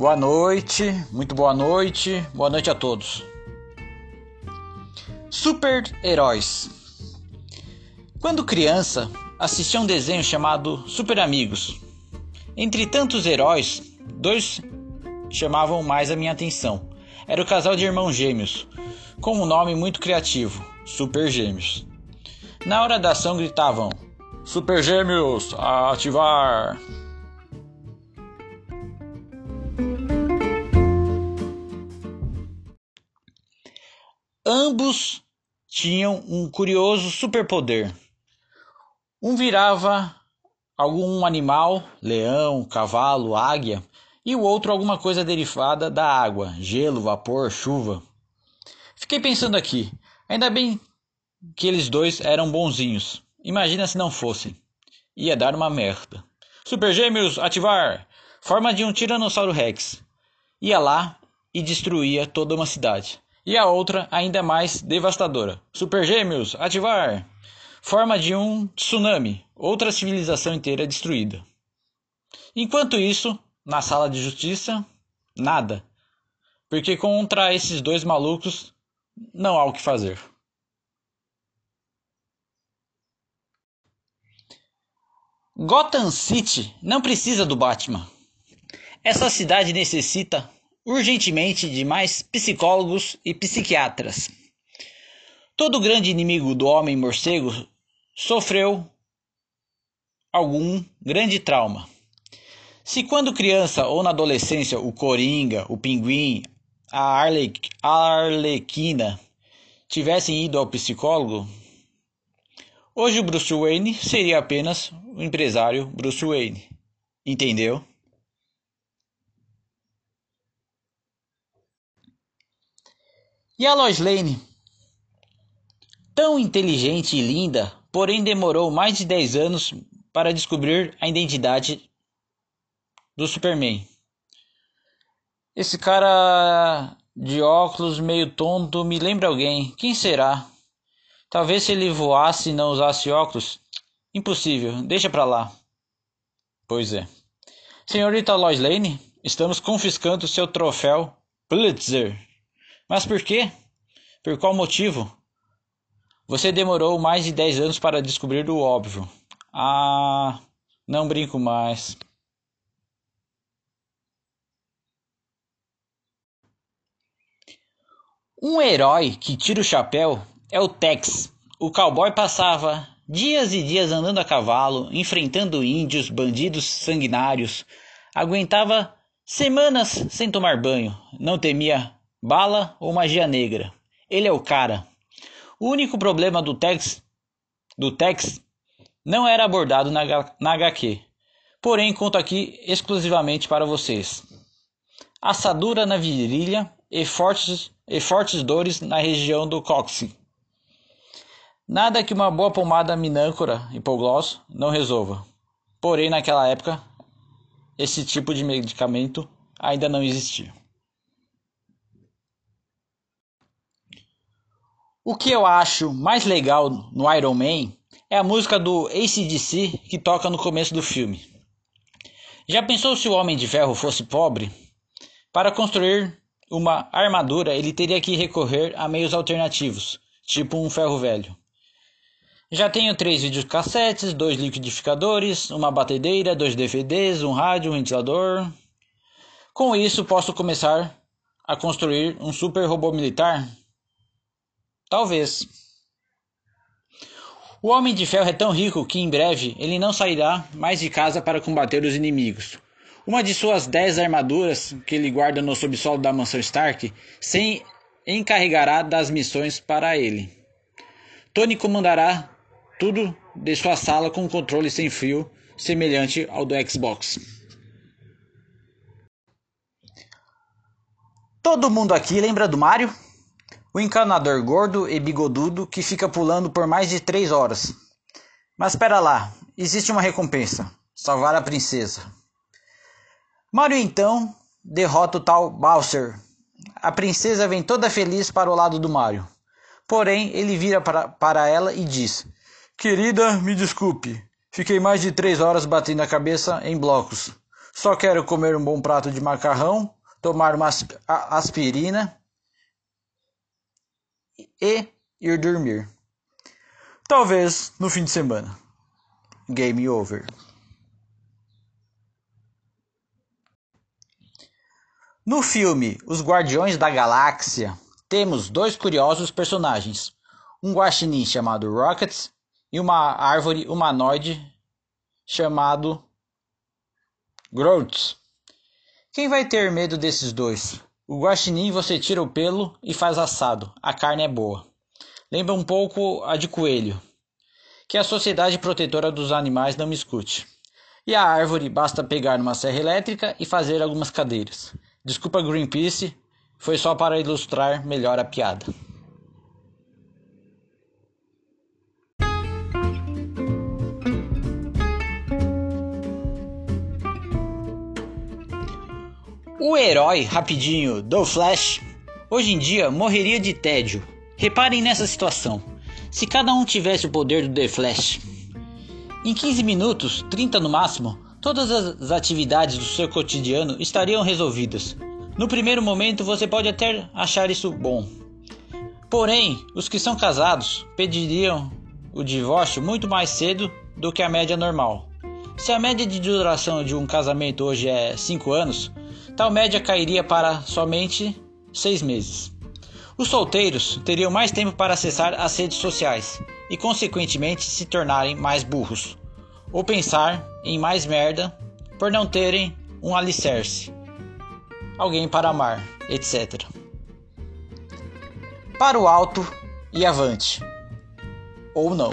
Boa noite, muito boa noite, boa noite a todos. Super-heróis. Quando criança, assistia a um desenho chamado Super Amigos. Entre tantos heróis, dois chamavam mais a minha atenção. Era o casal de irmãos gêmeos, com um nome muito criativo, Super Gêmeos. Na hora da ação gritavam: Super Gêmeos, ativar! Ambos tinham um curioso superpoder. Um virava algum animal, leão, cavalo, águia, e o outro alguma coisa derivada da água, gelo, vapor, chuva. Fiquei pensando aqui, ainda bem que eles dois eram bonzinhos. Imagina se não fossem. Ia dar uma merda. Super Gêmeos, ativar! Forma de um Tiranossauro Rex. Ia lá e destruía toda uma cidade e a outra ainda mais devastadora. Super Gêmeos, ativar! Forma de um tsunami, outra civilização inteira destruída. Enquanto isso, na sala de justiça, nada. Porque contra esses dois malucos não há o que fazer. Gotham City não precisa do Batman. Essa cidade necessita urgentemente de mais psicólogos e psiquiatras. Todo grande inimigo do homem morcego sofreu algum grande trauma. Se quando criança ou na adolescência o Coringa, o Pinguim, a, Arle a Arlequina tivessem ido ao psicólogo, hoje o Bruce Wayne seria apenas o empresário Bruce Wayne. Entendeu? E a Lois Lane? Tão inteligente e linda, porém demorou mais de 10 anos para descobrir a identidade do Superman. Esse cara de óculos meio tonto me lembra alguém. Quem será? Talvez se ele voasse e não usasse óculos. Impossível, deixa pra lá. Pois é. Senhorita Lois Lane, estamos confiscando seu troféu Pulitzer. Mas por quê? Por qual motivo? Você demorou mais de 10 anos para descobrir o óbvio. Ah, não brinco mais. Um herói que tira o chapéu é o Tex. O cowboy passava dias e dias andando a cavalo, enfrentando índios, bandidos sanguinários. Aguentava semanas sem tomar banho. Não temia Bala ou magia negra? Ele é o cara. O único problema do Tex, do Tex não era abordado na, na HQ. Porém, conto aqui exclusivamente para vocês. Assadura na virilha e fortes, e fortes dores na região do cóccix. Nada que uma boa pomada minâncora hipogloss não resolva. Porém, naquela época, esse tipo de medicamento ainda não existia. O que eu acho mais legal no Iron Man é a música do ACDC que toca no começo do filme. Já pensou se o Homem de Ferro fosse pobre? Para construir uma armadura, ele teria que recorrer a meios alternativos, tipo um ferro velho. Já tenho três videocassetes, dois liquidificadores, uma batedeira, dois DVDs, um rádio, um ventilador. Com isso, posso começar a construir um super robô militar Talvez. O Homem de Ferro é tão rico que em breve ele não sairá mais de casa para combater os inimigos. Uma de suas dez armaduras que ele guarda no subsolo da mansão Stark se encarregará das missões para ele. Tony comandará tudo de sua sala com controle sem fio semelhante ao do Xbox. Todo mundo aqui lembra do Mario? O encanador gordo e bigodudo que fica pulando por mais de três horas. Mas espera lá, existe uma recompensa: salvar a princesa. Mario então derrota o tal Bowser. A princesa vem toda feliz para o lado do Mario. Porém, ele vira para, para ela e diz: Querida, me desculpe. Fiquei mais de três horas batendo a cabeça em blocos. Só quero comer um bom prato de macarrão, tomar uma aspirina e ir dormir. Talvez no fim de semana. Game over. No filme Os Guardiões da Galáxia, temos dois curiosos personagens: um guaxinim chamado Rockets e uma árvore humanoide chamado Groot. Quem vai ter medo desses dois? O guaxinim você tira o pelo e faz assado. A carne é boa. Lembra um pouco a de coelho, que a sociedade protetora dos animais não me escute. E a árvore basta pegar numa serra elétrica e fazer algumas cadeiras. Desculpa Greenpeace, foi só para ilustrar melhor a piada. O herói rapidinho do Flash hoje em dia morreria de tédio. Reparem nessa situação. Se cada um tivesse o poder do The Flash, em 15 minutos, 30 no máximo, todas as atividades do seu cotidiano estariam resolvidas. No primeiro momento você pode até achar isso bom. Porém, os que são casados pediriam o divórcio muito mais cedo do que a média normal. Se a média de duração de um casamento hoje é 5 anos, tal média cairia para somente 6 meses. Os solteiros teriam mais tempo para acessar as redes sociais e, consequentemente, se tornarem mais burros ou pensar em mais merda por não terem um alicerce, alguém para amar, etc. Para o alto e avante, ou não.